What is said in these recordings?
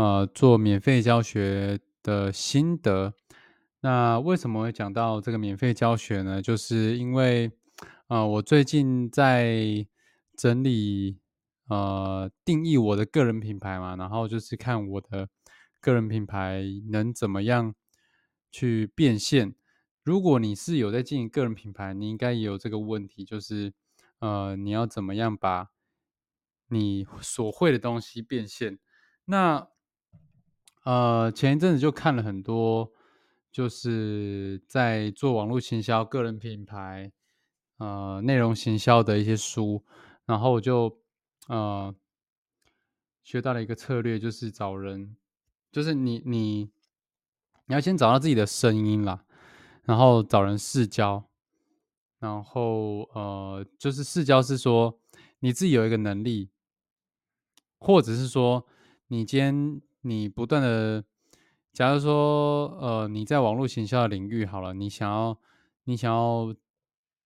呃做免费教学的心得。那为什么会讲到这个免费教学呢？就是因为呃我最近在整理呃定义我的个人品牌嘛，然后就是看我的个人品牌能怎么样去变现。如果你是有在经营个人品牌，你应该也有这个问题，就是呃你要怎么样把你所会的东西变现。那呃，前一阵子就看了很多，就是在做网络行销、个人品牌、呃内容行销的一些书，然后我就呃学到了一个策略，就是找人，就是你你你要先找到自己的声音啦，然后找人试教，然后呃就是试教是说你自己有一个能力。或者是说，你今天你不断的，假如说，呃，你在网络行销的领域好了，你想要，你想要，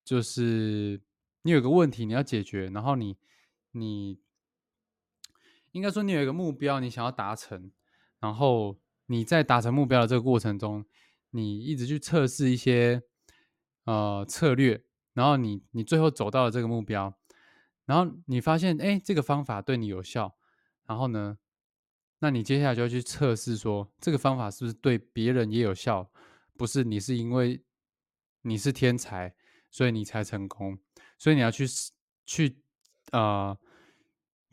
就是你有个问题你要解决，然后你，你应该说你有一个目标你想要达成，然后你在达成目标的这个过程中，你一直去测试一些，呃，策略，然后你你最后走到了这个目标，然后你发现，哎，这个方法对你有效。然后呢？那你接下来就要去测试，说这个方法是不是对别人也有效？不是你是因为你是天才，所以你才成功。所以你要去去呃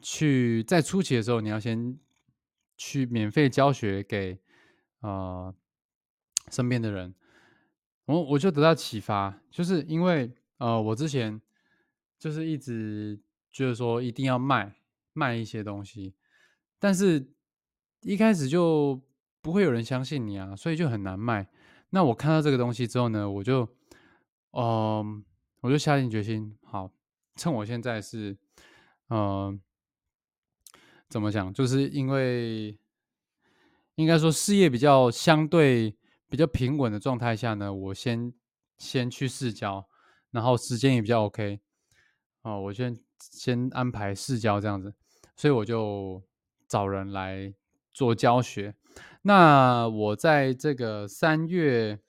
去在初期的时候，你要先去免费教学给呃身边的人。我我就得到启发，就是因为呃我之前就是一直觉得说一定要卖卖一些东西。但是，一开始就不会有人相信你啊，所以就很难卖。那我看到这个东西之后呢，我就，嗯，我就下定决心，好，趁我现在是，嗯，怎么讲？就是因为应该说事业比较相对比较平稳的状态下呢，我先先去试教，然后时间也比较 OK，哦，我先先安排试教这样子，所以我就。找人来做教学。那我在这个三月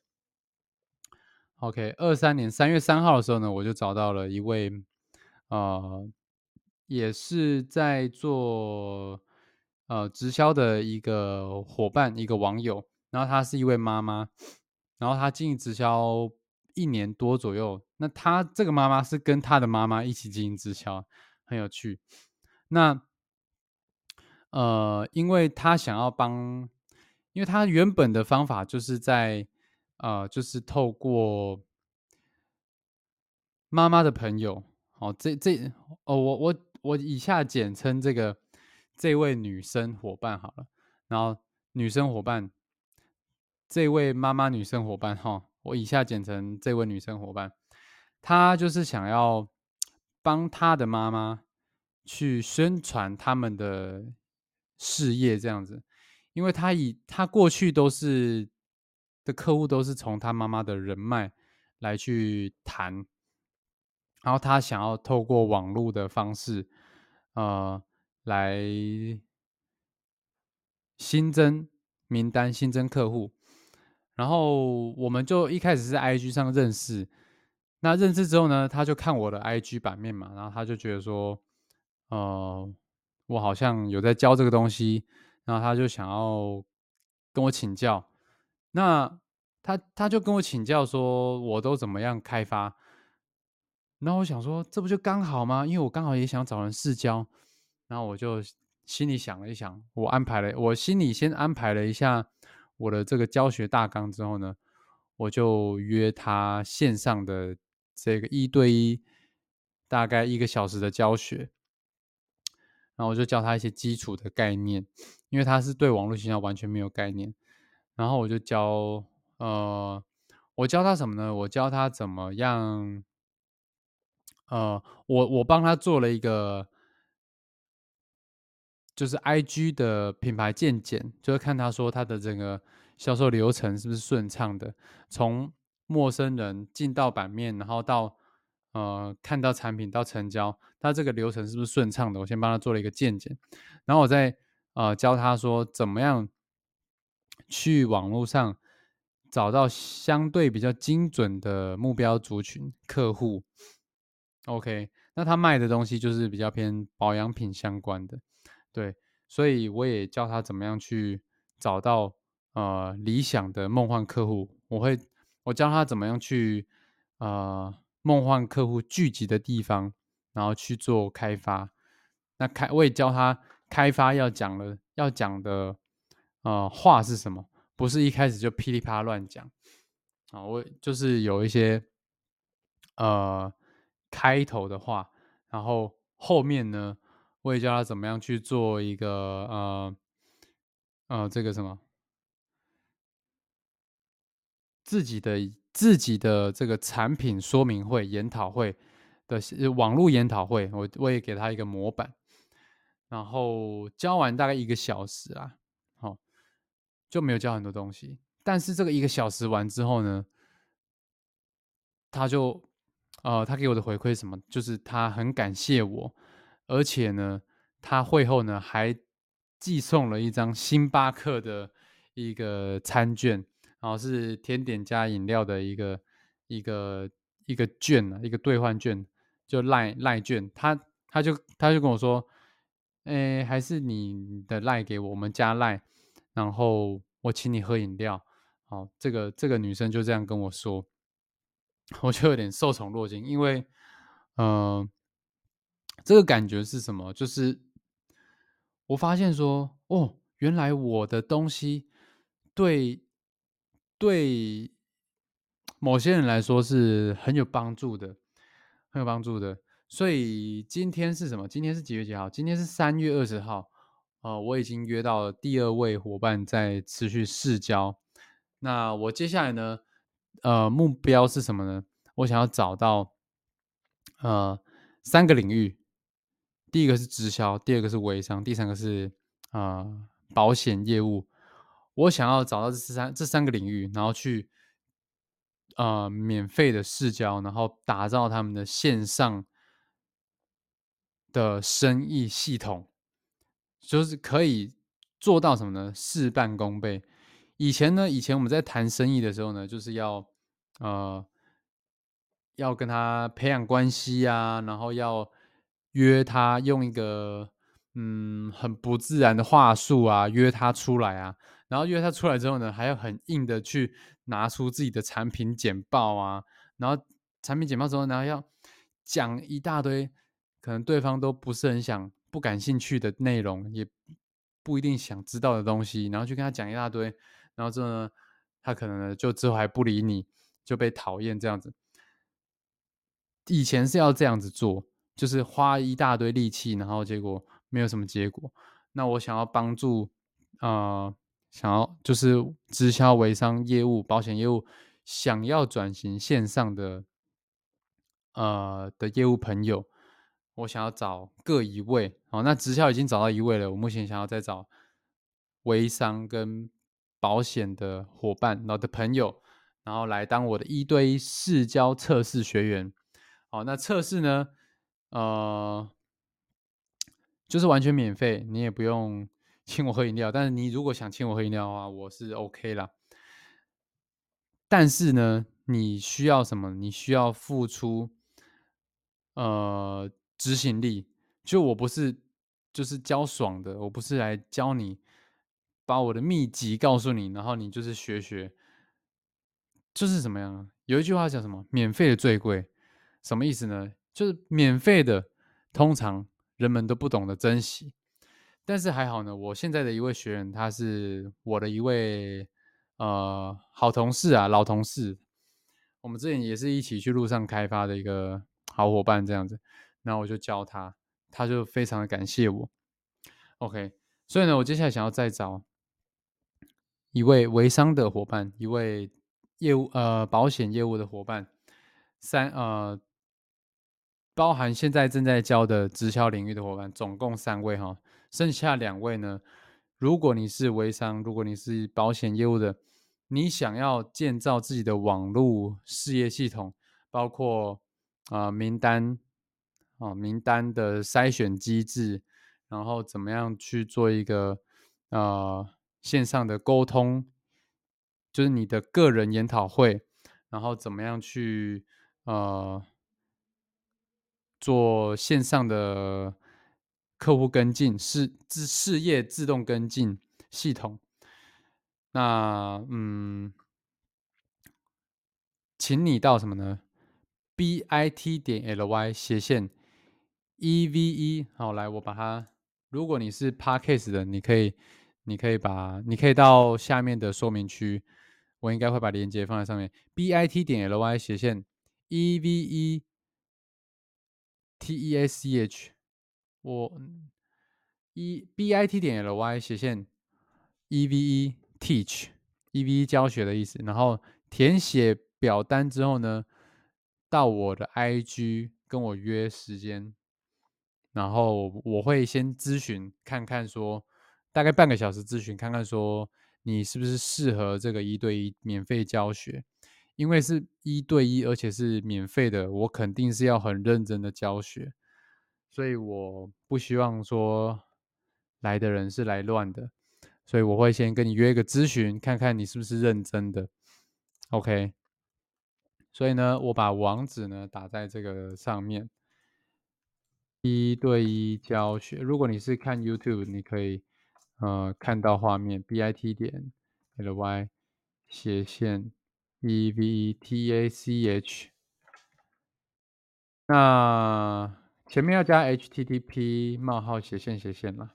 ，OK，二三年三月三号的时候呢，我就找到了一位，呃，也是在做呃直销的一个伙伴，一个网友。然后他是一位妈妈，然后他经营直销一年多左右。那他这个妈妈是跟他的妈妈一起经营直销，很有趣。那呃，因为他想要帮，因为他原本的方法就是在，呃，就是透过妈妈的朋友，好，这这，哦，我我我以下简称这个这位女生伙伴好了，然后女生伙伴，这位妈妈女生伙伴哈，我以下简称这位女生伙伴，她就是想要帮她的妈妈去宣传他们的。事业这样子，因为他以他过去都是的客户都是从他妈妈的人脉来去谈，然后他想要透过网络的方式，呃，来新增名单、新增客户，然后我们就一开始是 IG 上认识，那认识之后呢，他就看我的 IG 版面嘛，然后他就觉得说，呃。我好像有在教这个东西，然后他就想要跟我请教。那他他就跟我请教说，我都怎么样开发？那我想说，这不就刚好吗？因为我刚好也想找人试教。然后我就心里想了一想，我安排了，我心里先安排了一下我的这个教学大纲之后呢，我就约他线上的这个一对一，大概一个小时的教学。然后我就教他一些基础的概念，因为他是对网络营销完全没有概念。然后我就教，呃，我教他什么呢？我教他怎么样，呃，我我帮他做了一个，就是 I G 的品牌鉴检，就是看他说他的整个销售流程是不是顺畅的，从陌生人进到版面，然后到呃看到产品到成交，他这个流程是不是顺畅的？我先帮他做了一个鉴检，然后我再呃教他说怎么样。去网络上找到相对比较精准的目标族群客户，OK，那他卖的东西就是比较偏保养品相关的，对，所以我也教他怎么样去找到呃理想的梦幻客户，我会我教他怎么样去呃梦幻客户聚集的地方，然后去做开发，那开我也教他开发要讲了要讲的。呃，话是什么？不是一开始就噼里啪啦乱讲啊！我就是有一些呃开头的话，然后后面呢，我也教他怎么样去做一个呃呃这个什么自己的自己的这个产品说明会、研讨会的网络研讨会，我我也给他一个模板，然后教完大概一个小时啊。好就没有教很多东西，但是这个一个小时完之后呢，他就，呃，他给我的回馈什么，就是他很感谢我，而且呢，他会后呢还寄送了一张星巴克的一个餐券，然后是甜点加饮料的一个一个一个券呢，一个兑换券，就赖赖券，他他就他就跟我说，哎，还是你的赖给我，我们加赖。然后我请你喝饮料，好，这个这个女生就这样跟我说，我就有点受宠若惊，因为，嗯，这个感觉是什么？就是我发现说，哦，原来我的东西对对某些人来说是很有帮助的，很有帮助的。所以今天是什么？今天是几月几号？今天是三月二十号。呃，我已经约到了第二位伙伴在持续试交。那我接下来呢？呃，目标是什么呢？我想要找到呃三个领域。第一个是直销，第二个是微商，第三个是啊保险业务。我想要找到这三这三个领域，然后去呃免费的试交，然后打造他们的线上的生意系统。就是可以做到什么呢？事半功倍。以前呢，以前我们在谈生意的时候呢，就是要呃要跟他培养关系啊，然后要约他用一个嗯很不自然的话术啊约他出来啊，然后约他出来之后呢，还要很硬的去拿出自己的产品简报啊，然后产品简报之后，然后要讲一大堆，可能对方都不是很想。不感兴趣的内容，也不一定想知道的东西，然后去跟他讲一大堆，然后之后呢，他可能就之后还不理你，就被讨厌这样子。以前是要这样子做，就是花一大堆力气，然后结果没有什么结果。那我想要帮助，呃，想要就是直销、微商业务、保险业务，想要转型线上的，呃的业务朋友。我想要找各一位，哦，那直销已经找到一位了。我目前想要再找微商跟保险的伙伴，然后的朋友，然后来当我的一对一试教测试学员。好，那测试呢，呃，就是完全免费，你也不用请我喝饮料。但是你如果想请我喝饮料的话，我是 OK 啦。但是呢，你需要什么？你需要付出，呃。执行力，就我不是就是教爽的，我不是来教你把我的秘籍告诉你，然后你就是学学，就是怎么样？有一句话讲什么？免费的最贵，什么意思呢？就是免费的通常人们都不懂得珍惜，但是还好呢，我现在的一位学员，他是我的一位呃好同事啊，老同事，我们之前也是一起去路上开发的一个好伙伴，这样子。然后我就教他，他就非常的感谢我。OK，所以呢，我接下来想要再找一位微商的伙伴，一位业务呃保险业务的伙伴，三呃包含现在正在教的直销领域的伙伴，总共三位哈，剩下两位呢，如果你是微商，如果你是保险业务的，你想要建造自己的网络事业系统，包括啊名单啊名单的筛选机制。然后怎么样去做一个呃线上的沟通，就是你的个人研讨会，然后怎么样去呃做线上的客户跟进事自事业自动跟进系统？那嗯，请你到什么呢？b i t 点 l y 斜线 e v e 好，来我把它。如果你是 Parkcase 的，你可以，你可以把，你可以到下面的说明区，我应该会把链接放在上面。b i t 点 l y 斜线 e v e t e s c h，我 e b i t 点 l y 斜线 e v e teach e v e 教学的意思。然后填写表单之后呢，到我的 i g 跟我约时间。然后我会先咨询看看，说大概半个小时咨询看看，说你是不是适合这个一对一免费教学？因为是一对一，而且是免费的，我肯定是要很认真的教学，所以我不希望说来的人是来乱的，所以我会先跟你约一个咨询，看看你是不是认真的。OK，所以呢，我把网址呢打在这个上面。一对一教学，如果你是看 YouTube，你可以呃看到画面 bit 点 ly 斜线 e v t a c h，那前面要加 http 冒号斜线斜线了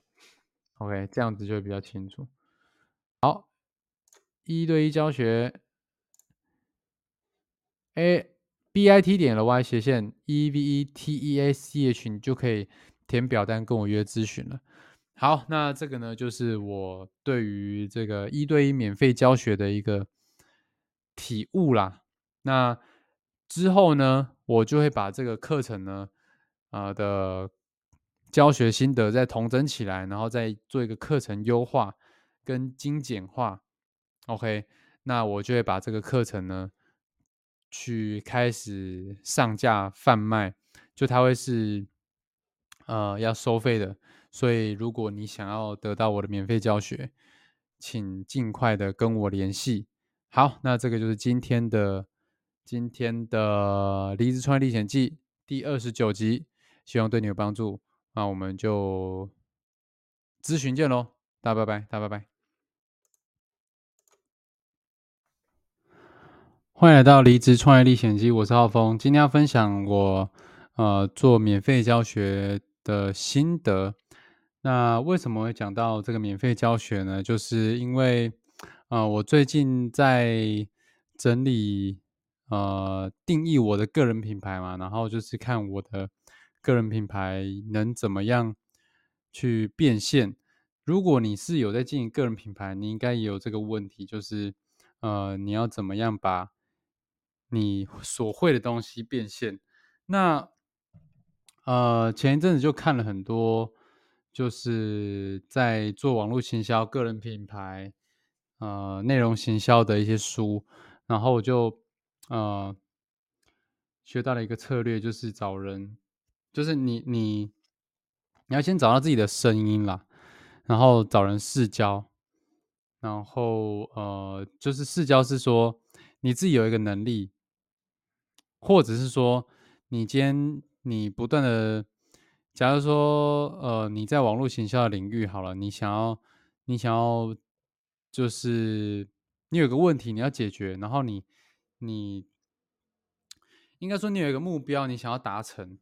，OK，这样子就会比较清楚。好，一对一教学，A。b i t 点了 y 斜线 e v e t e a c h，你就可以填表单跟我约咨询了。好，那这个呢，就是我对于这个一对一免费教学的一个体悟啦。那之后呢，我就会把这个课程呢，啊的教学心得再统整起来，然后再做一个课程优化跟精简化。OK，那我就会把这个课程呢。去开始上架贩卖，就它会是呃要收费的，所以如果你想要得到我的免费教学，请尽快的跟我联系。好，那这个就是今天的今天的《离职创业历险记》第二十九集，希望对你有帮助。那我们就咨询见喽，大家拜拜，大家拜拜。欢迎来到离职创业历险记，我是浩峰。今天要分享我呃做免费教学的心得。那为什么会讲到这个免费教学呢？就是因为呃我最近在整理呃定义我的个人品牌嘛，然后就是看我的个人品牌能怎么样去变现。如果你是有在经营个人品牌，你应该也有这个问题，就是呃你要怎么样把你所会的东西变现，那呃前一阵子就看了很多，就是在做网络行销、个人品牌、呃内容行销的一些书，然后我就呃学到了一个策略，就是找人，就是你你你要先找到自己的声音啦，然后找人试教，然后呃就是试教是说你自己有一个能力。或者是说，你今天你不断的，假如说，呃，你在网络行销的领域好了，你想要，你想要，就是你有个问题你要解决，然后你，你应该说你有一个目标你想要达成，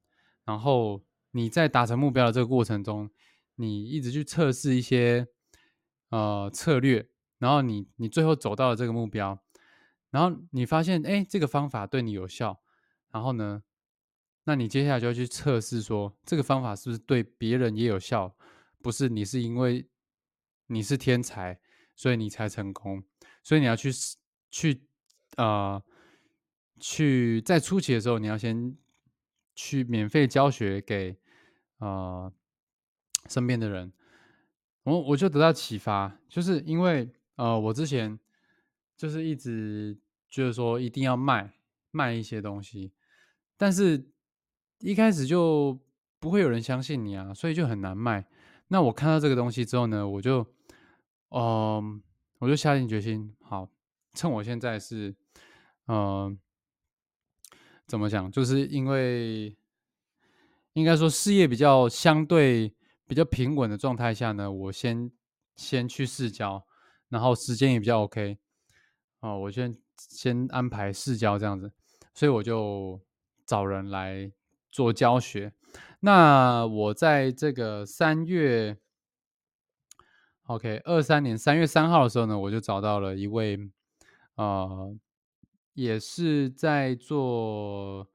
然后你在达成目标的这个过程中，你一直去测试一些呃策略，然后你你最后走到了这个目标，然后你发现，哎，这个方法对你有效。然后呢？那你接下来就要去测试，说这个方法是不是对别人也有效？不是你是因为你是天才，所以你才成功，所以你要去去呃去在初期的时候，你要先去免费教学给呃身边的人。我我就得到启发，就是因为呃我之前就是一直觉得说一定要卖卖一些东西，但是一开始就不会有人相信你啊，所以就很难卖。那我看到这个东西之后呢，我就嗯我就下定决心，好，趁我现在是嗯怎么讲，就是因为应该说事业比较相对。比较平稳的状态下呢，我先先去试教，然后时间也比较 OK，哦，我先先安排试教这样子，所以我就找人来做教学。那我在这个三月，OK，二三年三月三号的时候呢，我就找到了一位，呃，也是在做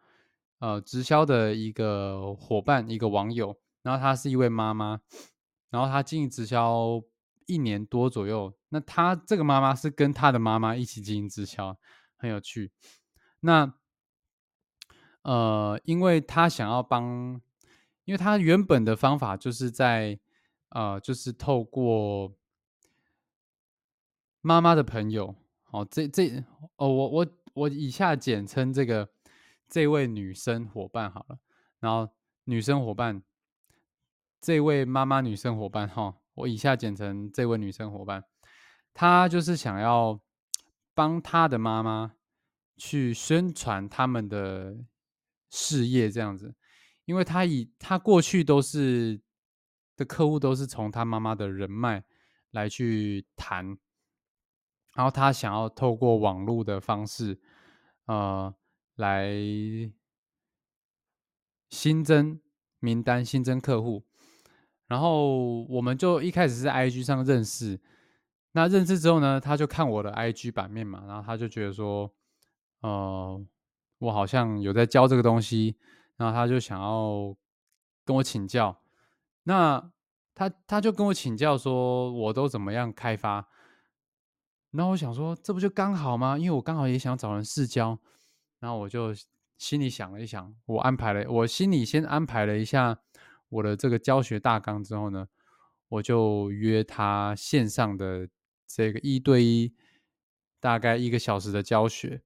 呃直销的一个伙伴，一个网友。然后她是一位妈妈，然后她经营直销一年多左右。那她这个妈妈是跟她的妈妈一起经营直销，很有趣。那呃，因为她想要帮，因为她原本的方法就是在呃，就是透过妈妈的朋友，哦，这这哦，我我我以下简称这个这位女生伙伴好了，然后女生伙伴。这位妈妈女生伙伴哈，我以下简称这位女生伙伴，她就是想要帮她的妈妈去宣传他们的事业这样子，因为她以她过去都是的客户都是从她妈妈的人脉来去谈，然后他想要透过网络的方式，呃，来新增名单、新增客户。然后我们就一开始是 I G 上认识，那认识之后呢，他就看我的 I G 版面嘛，然后他就觉得说，呃，我好像有在教这个东西，然后他就想要跟我请教。那他他就跟我请教说，我都怎么样开发？然后我想说，这不就刚好吗？因为我刚好也想找人试教，然后我就心里想了一想，我安排了，我心里先安排了一下。我的这个教学大纲之后呢，我就约他线上的这个一对一，大概一个小时的教学，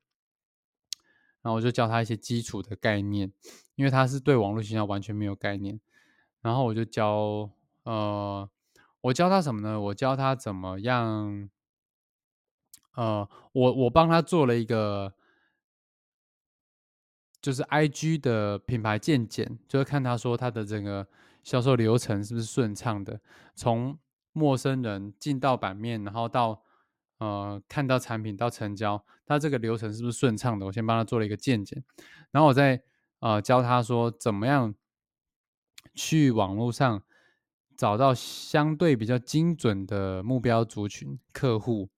然后我就教他一些基础的概念，因为他是对网络营销完全没有概念，然后我就教，呃，我教他什么呢？我教他怎么样，呃，我我帮他做了一个。就是 I G 的品牌鉴检，就是看他说他的整个销售流程是不是顺畅的，从陌生人进到版面，然后到呃看到产品到成交，他这个流程是不是顺畅的？我先帮他做了一个鉴检，然后我再呃教他说怎么样去网络上找到相对比较精准的目标族群客户。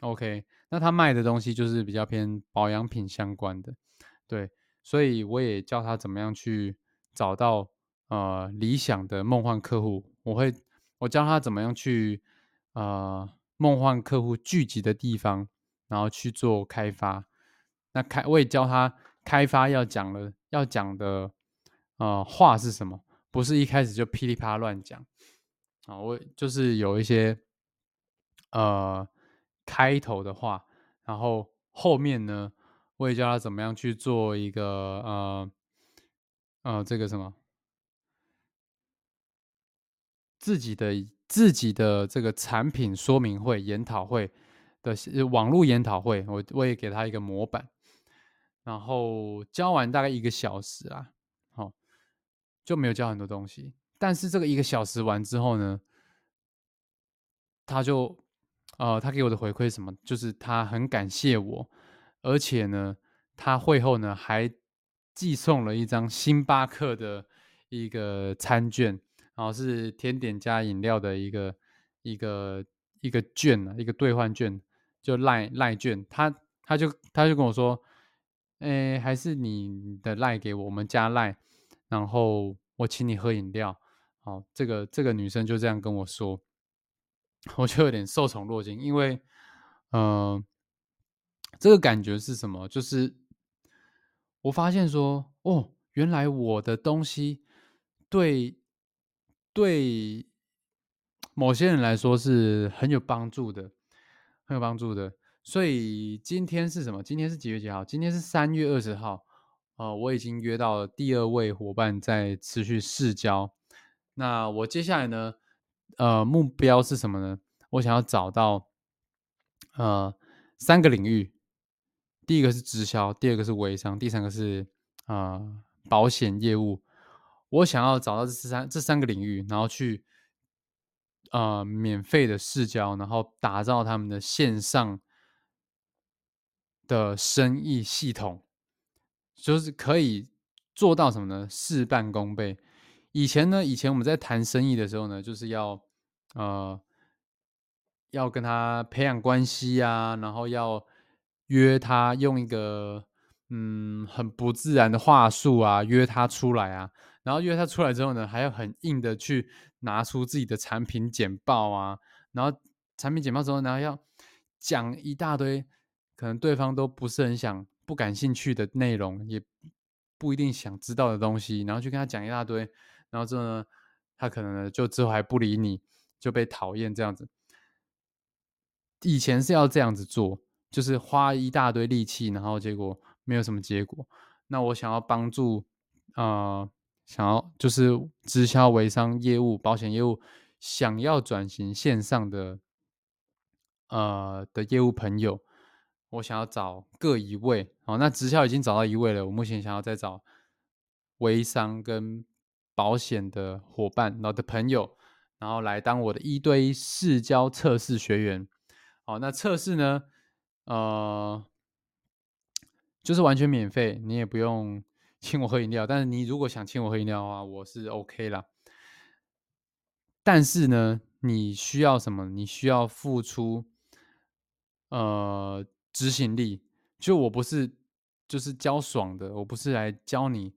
OK，那他卖的东西就是比较偏保养品相关的。对，所以我也教他怎么样去找到呃理想的梦幻客户。我会我教他怎么样去呃梦幻客户聚集的地方，然后去做开发。那开我也教他开发要讲的要讲的呃话是什么，不是一开始就噼里啪啦乱讲啊。我就是有一些呃开头的话，然后后面呢。我也教他怎么样去做一个呃呃这个什么自己的自己的这个产品说明会研讨会的网络研讨会，我我也给他一个模板，然后教完大概一个小时啊，好就没有教很多东西，但是这个一个小时完之后呢，他就呃他给我的回馈什么，就是他很感谢我。而且呢，他会后呢还寄送了一张星巴克的一个餐券，然后是甜点加饮料的一个一个一个券啊，一个兑换券，就赖赖券。他他就他就跟我说，哎，还是你的赖给我，我们加赖，然后我请你喝饮料，好，这个这个女生就这样跟我说，我就有点受宠若惊，因为，呃，这个感觉是什么？就是我发现说，哦，原来我的东西对对某些人来说是很有帮助的，很有帮助的。所以今天是什么？今天是几月几号？今天是三月二十号。呃，我已经约到了第二位伙伴在持续试交。那我接下来呢？呃，目标是什么呢？我想要找到呃三个领域。第一个是直销，第二个是微商，第三个是啊保险业务。我想要找到这三这三个领域，然后去呃免费的试交，然后打造他们的线上的生意系统。就是可以做到什么呢？事半功倍。以前呢，以前我们在谈生意的时候呢，就是要呃要跟他培养关系啊，然后要约他用一个嗯很不自然的话术啊约他出来啊，然后约他出来之后呢，还要很硬的去拿出自己的产品简报啊，然后产品简报之后，然后要讲一大堆，可能对方都不是很想。不感兴趣的内容，也不一定想知道的东西，然后去跟他讲一大堆，然后之后呢，他可能就之后还不理你，就被讨厌这样子。以前是要这样子做，就是花一大堆力气，然后结果没有什么结果。那我想要帮助，呃，想要就是直销、微商业务、保险业务，想要转型线上的，呃的业务朋友。我想要找各一位，好，那直销已经找到一位了。我目前想要再找微商跟保险的伙伴，然后的朋友，然后来当我的一对一试教测试学员。好，那测试呢，呃，就是完全免费，你也不用 请我喝饮料。但是你如果想请我喝饮料的话，我是 OK 啦。但是呢，你需要什么？你需要付出，呃。执行力，就我不是就是教爽的，我不是来教你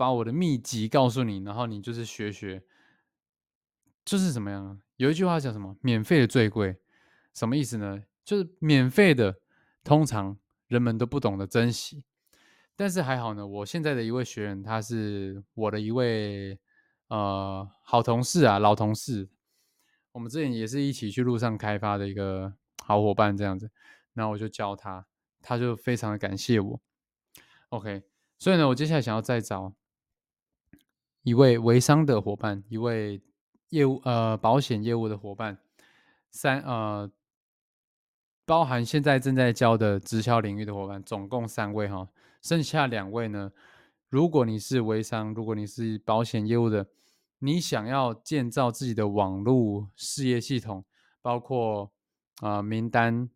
把我的秘籍告诉你，然后你就是学学，就是怎么样？有一句话叫什么？免费的最贵，什么意思呢？就是免费的通常人们都不懂得珍惜，但是还好呢。我现在的一位学员，他是我的一位呃好同事啊，老同事，我们之前也是一起去路上开发的一个好伙伴，这样子。然后我就教他，他就非常的感谢我。OK，所以呢，我接下来想要再找一位微商的伙伴，一位业务呃保险业务的伙伴，三呃包含现在正在教的直销领域的伙伴，总共三位哈。剩下两位呢，如果你是微商，如果你是保险业务的，你想要建造自己的网络事业系统，包括啊名单。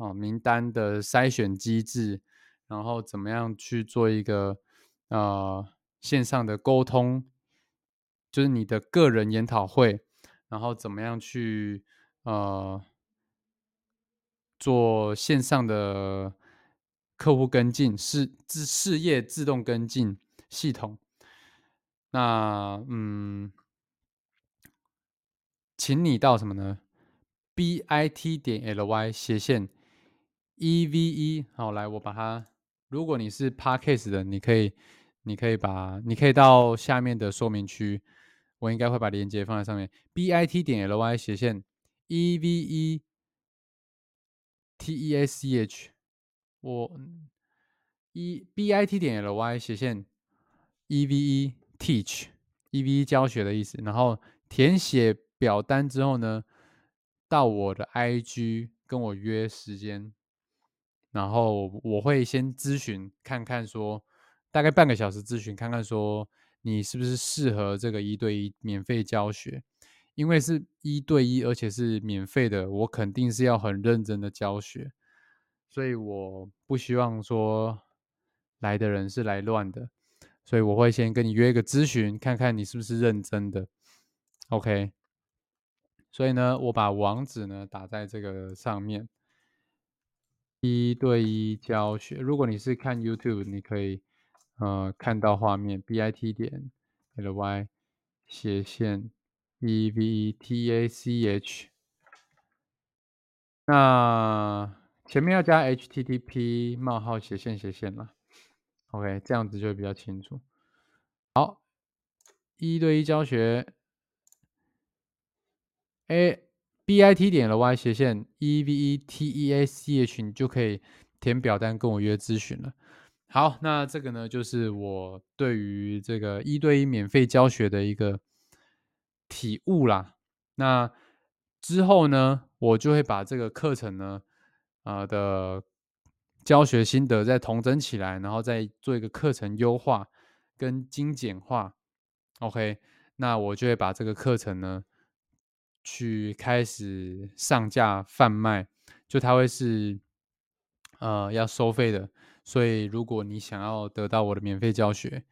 哦，名单的筛选机制，然后怎么样去做一个呃线上的沟通，就是你的个人研讨会，然后怎么样去呃做线上的客户跟进事自事业自动跟进系统，那嗯，请你到什么呢？b i t 点 l y 斜线。E V E，好，来，我把它。如果你是 Parkcase 的，你可以，你可以把，你可以到下面的说明区，我应该会把链接放在上面。B I T 点 L Y 斜线 E V E T E S C H，我 E B I T 点 L Y 斜线 E V E Teach，E V E 教学的意思。然后填写表单之后呢，到我的 I G 跟我约时间。然后我会先咨询看看，说大概半个小时咨询看看，说你是不是适合这个一对一免费教学？因为是一对一，而且是免费的，我肯定是要很认真的教学，所以我不希望说来的人是来乱的，所以我会先跟你约一个咨询，看看你是不是认真的。OK，所以呢，我把网址呢打在这个上面。一对一教学，如果你是看 YouTube，你可以呃看到画面，bit 点 ly 斜线 e v e t a c h，那前面要加 http 冒号斜线斜线了，OK，这样子就比较清楚。好，一对一教学，a b i t 点了 y 斜线 e v e t e a c h，你就可以填表单跟我约咨询了。好，那这个呢，就是我对于这个一对一免费教学的一个体悟啦。那之后呢，我就会把这个课程呢，啊的教学心得再统整起来，然后再做一个课程优化跟精简化。OK，那我就会把这个课程呢，去开始上架贩卖，就它会是呃要收费的。所以，如果你想要得到我的免费教学，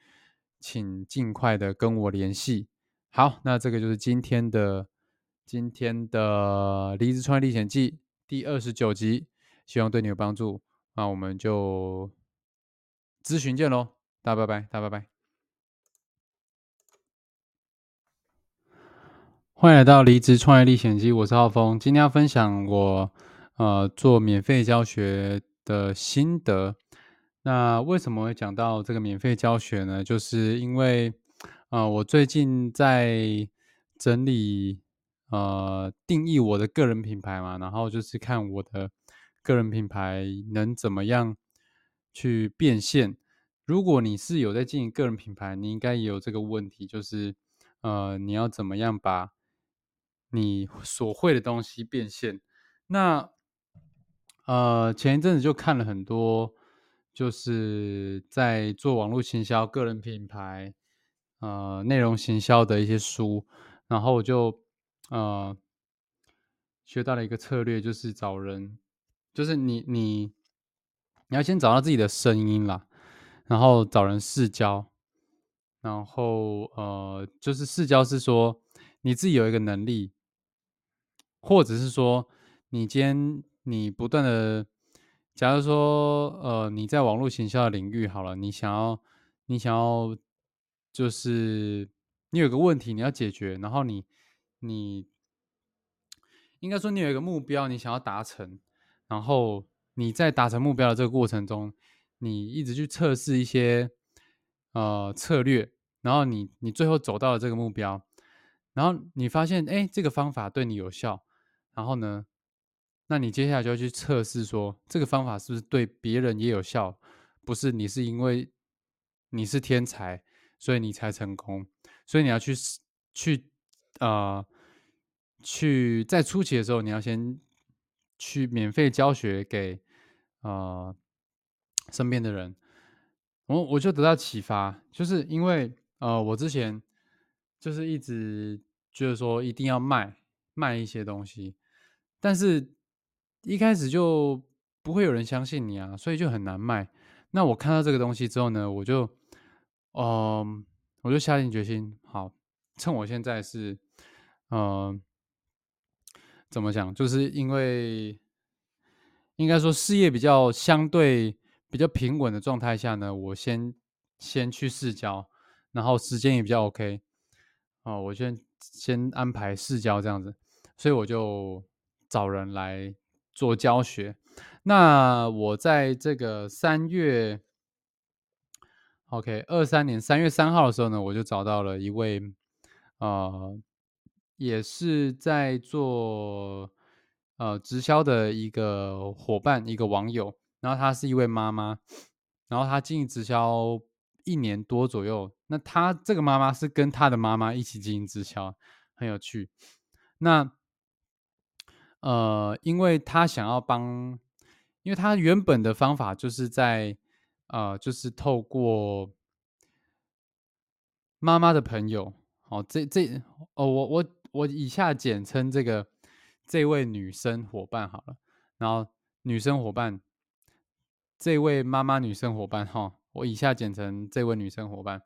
请尽快的跟我联系。好，那这个就是今天的今天的离职创业历险记第二十九集，希望对你有帮助。那我们就咨询见喽，大拜拜，大拜拜。欢迎来到离职创业历险记，我是浩峰，今天要分享我呃做免费教学的心得。那为什么会讲到这个免费教学呢？就是因为，呃，我最近在整理，呃，定义我的个人品牌嘛，然后就是看我的个人品牌能怎么样去变现。如果你是有在经营个人品牌，你应该也有这个问题，就是，呃，你要怎么样把你所会的东西变现？那，呃，前一阵子就看了很多。就是在做网络行销、个人品牌、呃内容行销的一些书，然后我就呃学到了一个策略，就是找人，就是你你你要先找到自己的声音啦，然后找人试教，然后呃就是试教是说你自己有一个能力，或者是说你今天你不断的。假如说，呃，你在网络行销的领域好了，你想要，你想要，就是你有个问题你要解决，然后你，你应该说你有一个目标你想要达成，然后你在达成目标的这个过程中，你一直去测试一些呃策略，然后你你最后走到了这个目标，然后你发现哎这个方法对你有效，然后呢？那你接下来就要去测试，说这个方法是不是对别人也有效？不是你是因为你是天才，所以你才成功。所以你要去去啊，去在初期的时候，你要先去免费教学给啊身边的人。我我就得到启发，就是因为呃，我之前就是一直觉得说一定要卖卖一些东西，但是。一开始就不会有人相信你啊，所以就很难卖。那我看到这个东西之后呢，我就，嗯，我就下定决心，好，趁我现在是，嗯，怎么讲？就是因为应该说事业比较相对比较平稳的状态下呢，我先先去试教，然后时间也比较 OK，哦，我先先安排试教这样子，所以我就找人来。做教学，那我在这个三月，OK，二三年三月三号的时候呢，我就找到了一位，呃，也是在做呃直销的一个伙伴，一个网友，然后她是一位妈妈，然后她经营直销一年多左右，那她这个妈妈是跟她的妈妈一起经营直销，很有趣，那。呃，因为他想要帮，因为他原本的方法就是在，呃，就是透过妈妈的朋友，好，这这，哦，我我我以下简称这个这位女生伙伴好了，然后女生伙伴，这位妈妈女生伙伴哈，我以下简称这位女生伙伴，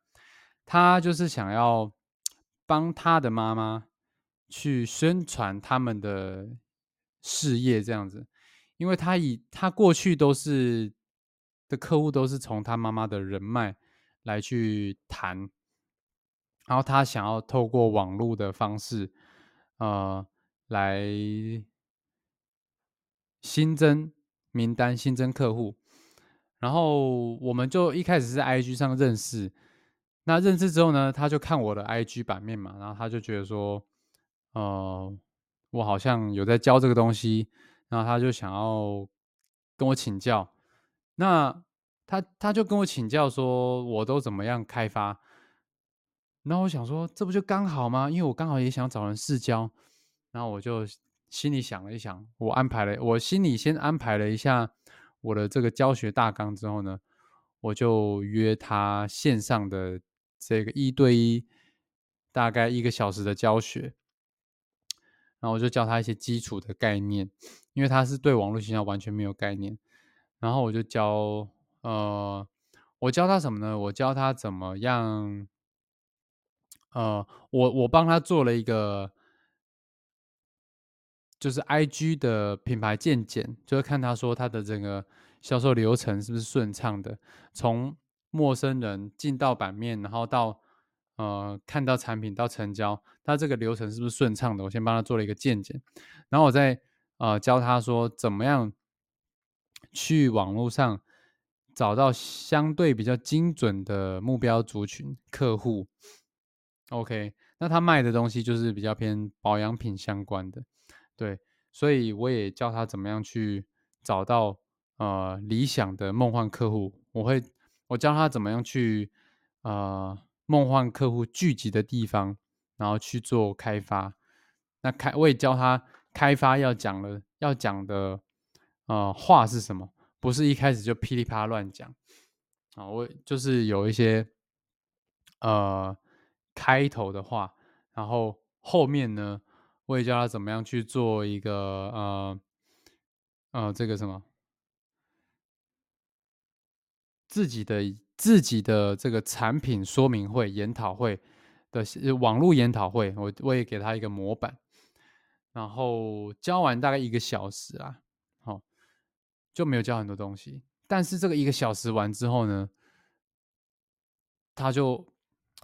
她就是想要帮她的妈妈去宣传他们的。事业这样子，因为他以他过去都是的客户都是从他妈妈的人脉来去谈，然后他想要透过网络的方式，呃，来新增名单、新增客户。然后我们就一开始是 IG 上认识，那认识之后呢，他就看我的 IG 版面嘛，然后他就觉得说，呃，我好像有在教这个东西，然后他就想要跟我请教。那他他就跟我请教说，我都怎么样开发？然后我想说，这不就刚好吗？因为我刚好也想找人试教，然后我就心里想了一想，我安排了，我心里先安排了一下。我的这个教学大纲之后呢，我就约他线上的这个一对一，大概一个小时的教学，然后我就教他一些基础的概念，因为他是对网络营销完全没有概念，然后我就教，呃，我教他什么呢？我教他怎么样，呃，我我帮他做了一个。就是 I G 的品牌鉴检，就是看他说他的整个销售流程是不是顺畅的，从陌生人进到版面，然后到呃看到产品到成交，他这个流程是不是顺畅的？我先帮他做了一个鉴检，然后我再呃教他说怎么样去网络上找到相对比较精准的目标族群客户。OK，那他卖的东西就是比较偏保养品相关的。对，所以我也教他怎么样去找到呃理想的梦幻客户。我会我教他怎么样去呃梦幻客户聚集的地方，然后去做开发。那开我也教他开发要讲了要讲的呃话是什么，不是一开始就噼里啪啦乱讲啊。我就是有一些呃开头的话，然后后面呢。我也教他怎么样去做一个呃呃这个什么自己的自己的这个产品说明会研讨会的网络研讨会，我我也给他一个模板，然后教完大概一个小时啊，好就没有教很多东西，但是这个一个小时完之后呢，他就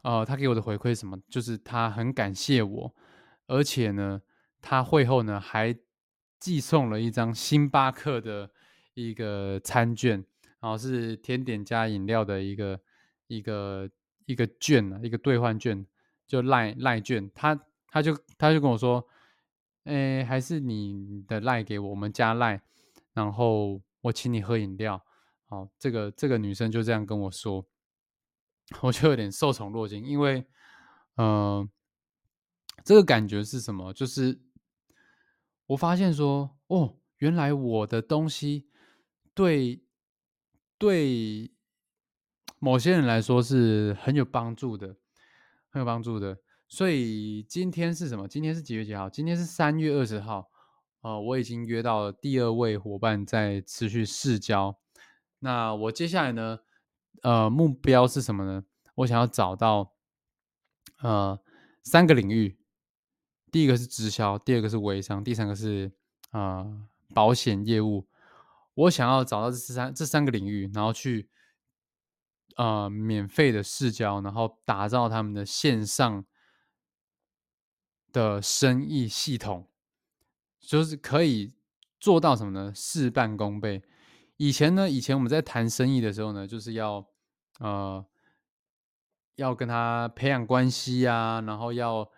呃他给我的回馈什么，就是他很感谢我。而且呢，他会后呢还寄送了一张星巴克的一个餐券，然后是甜点加饮料的一个一个一个券啊，一个兑换券，就赖赖券。他他就他就跟我说，哎，还是你的赖给我，我们加赖，然后我请你喝饮料。好，这个这个女生就这样跟我说，我就有点受宠若惊，因为嗯。这个感觉是什么？就是我发现说，哦，原来我的东西对对某些人来说是很有帮助的，很有帮助的。所以今天是什么？今天是几月几号？今天是三月二十号。呃，我已经约到了第二位伙伴在持续试交。那我接下来呢？呃，目标是什么呢？我想要找到呃三个领域。第一个是直销，第二个是微商，第三个是啊保险业务。我想要找到这三这三个领域，然后去呃免费的试教，然后打造他们的线上的生意系统，就是可以做到什么呢？事半功倍。以前呢，以前我们在谈生意的时候呢，就是要呃要跟他培养关系啊，然后要。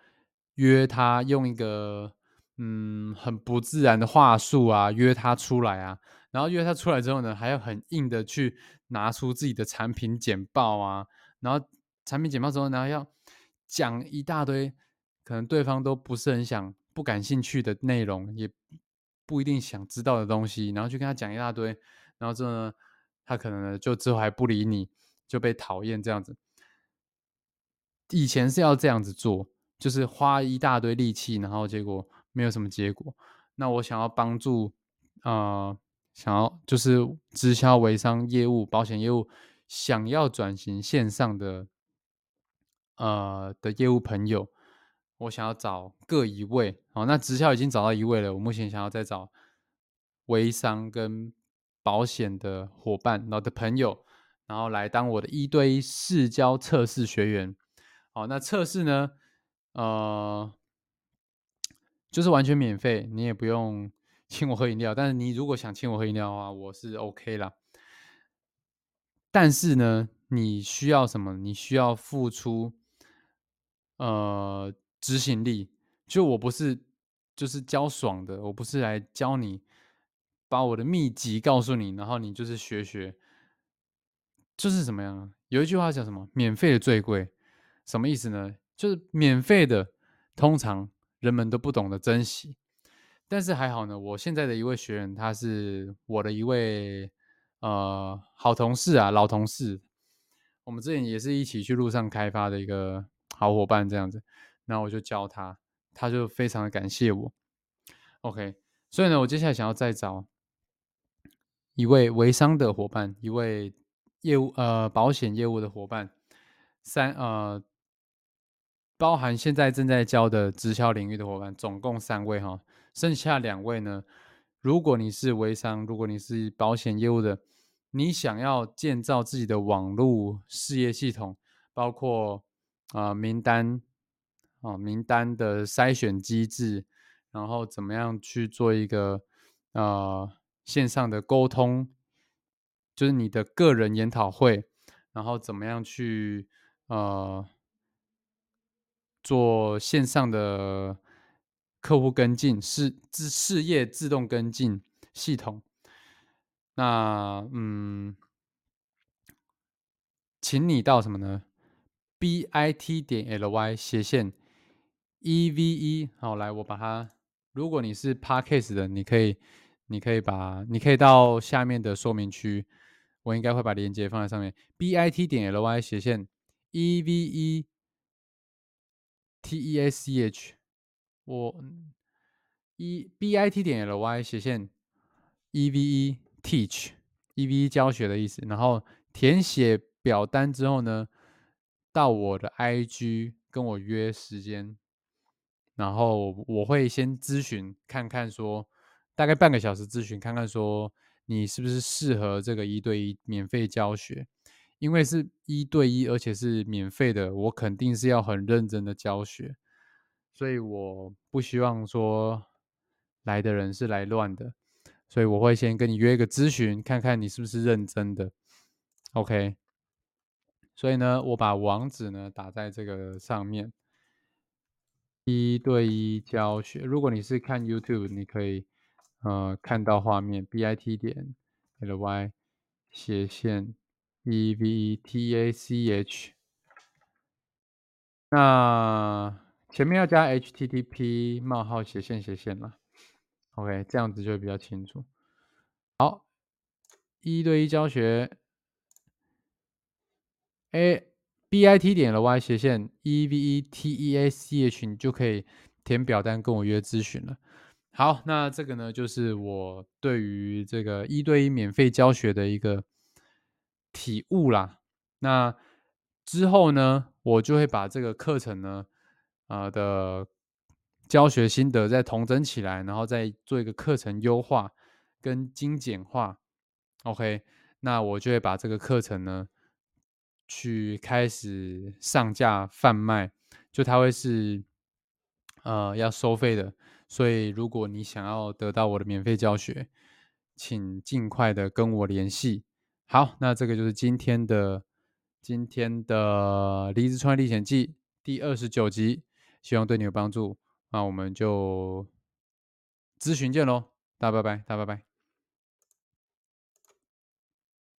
约他用一个嗯很不自然的话术啊，约他出来啊，然后约他出来之后呢，还要很硬的去拿出自己的产品简报啊，然后产品简报之后，然后要讲一大堆可能对方都不是很想、不感兴趣的内容，也不一定想知道的东西，然后去跟他讲一大堆，然后之后呢，他可能就之后还不理你，就被讨厌这样子。以前是要这样子做。就是花一大堆力气，然后结果没有什么结果。那我想要帮助，呃，想要就是直销、微商业务、保险业务，想要转型线上的，呃的业务朋友，我想要找各一位。好，那直销已经找到一位了，我目前想要再找微商跟保险的伙伴，然后的朋友，然后来当我的一对一试教测试学员。好，那测试呢？呃，就是完全免费，你也不用请我喝饮料。但是你如果想请我喝饮料的话，我是 OK 啦。但是呢，你需要什么？你需要付出呃执行力。就我不是就是教爽的，我不是来教你把我的秘籍告诉你，然后你就是学学。就是怎么样？有一句话叫什么？免费的最贵。什么意思呢？就是免费的，通常人们都不懂得珍惜。但是还好呢，我现在的一位学员，他是我的一位呃好同事啊，老同事。我们之前也是一起去路上开发的一个好伙伴，这样子。然后我就教他，他就非常的感谢我。OK，所以呢，我接下来想要再找一位微商的伙伴，一位。业务呃，保险业务的伙伴，三呃，包含现在正在教的直销领域的伙伴，总共三位哈，剩下两位呢。如果你是微商，如果你是保险业务的，你想要建造自己的网络事业系统，包括啊名单啊名单的筛选机制，然后怎么样去做一个呃线上的沟通。就是你的个人研讨会，然后怎么样去呃做线上的客户跟进事自事业自动跟进系统？那嗯，请你到什么呢？b i t 点 l y 斜线 e v e 好，来我把它。如果你是 Parkcase 的，你可以你可以把你可以到下面的说明区。我应该会把链接放在上面，b i t 点 l y 斜线 e v e t e s c h 我 e b i t 点 l y 斜线 e v e teach e v e 教学的意思。然后填写表单之后呢，到我的 i g 跟我约时间，然后我会先咨询看看说，大概半个小时咨询看看说。你是不是适合这个一对一免费教学？因为是一对一，而且是免费的，我肯定是要很认真的教学，所以我不希望说来的人是来乱的，所以我会先跟你约一个咨询，看看你是不是认真的。OK，所以呢，我把网址呢打在这个上面，一对一教学。如果你是看 YouTube，你可以。呃，看到画面，b i t 点 l y 斜线 e v t a c h，那前面要加 h t t p 冒号斜线斜线了，OK，这样子就会比较清楚。好，一对一教学，a b i t 点 l y 斜线 e v e t e a c h，你就可以填表单跟我约咨询了。好，那这个呢，就是我对于这个一对一免费教学的一个体悟啦。那之后呢，我就会把这个课程呢，啊的教学心得再统整起来，然后再做一个课程优化跟精简化。OK，那我就会把这个课程呢，去开始上架贩卖，就它会是呃要收费的。所以，如果你想要得到我的免费教学，请尽快的跟我联系。好，那这个就是今天的今天的《离职创业历险记》第二十九集，希望对你有帮助。那我们就咨询见喽，大家拜拜，大家拜拜。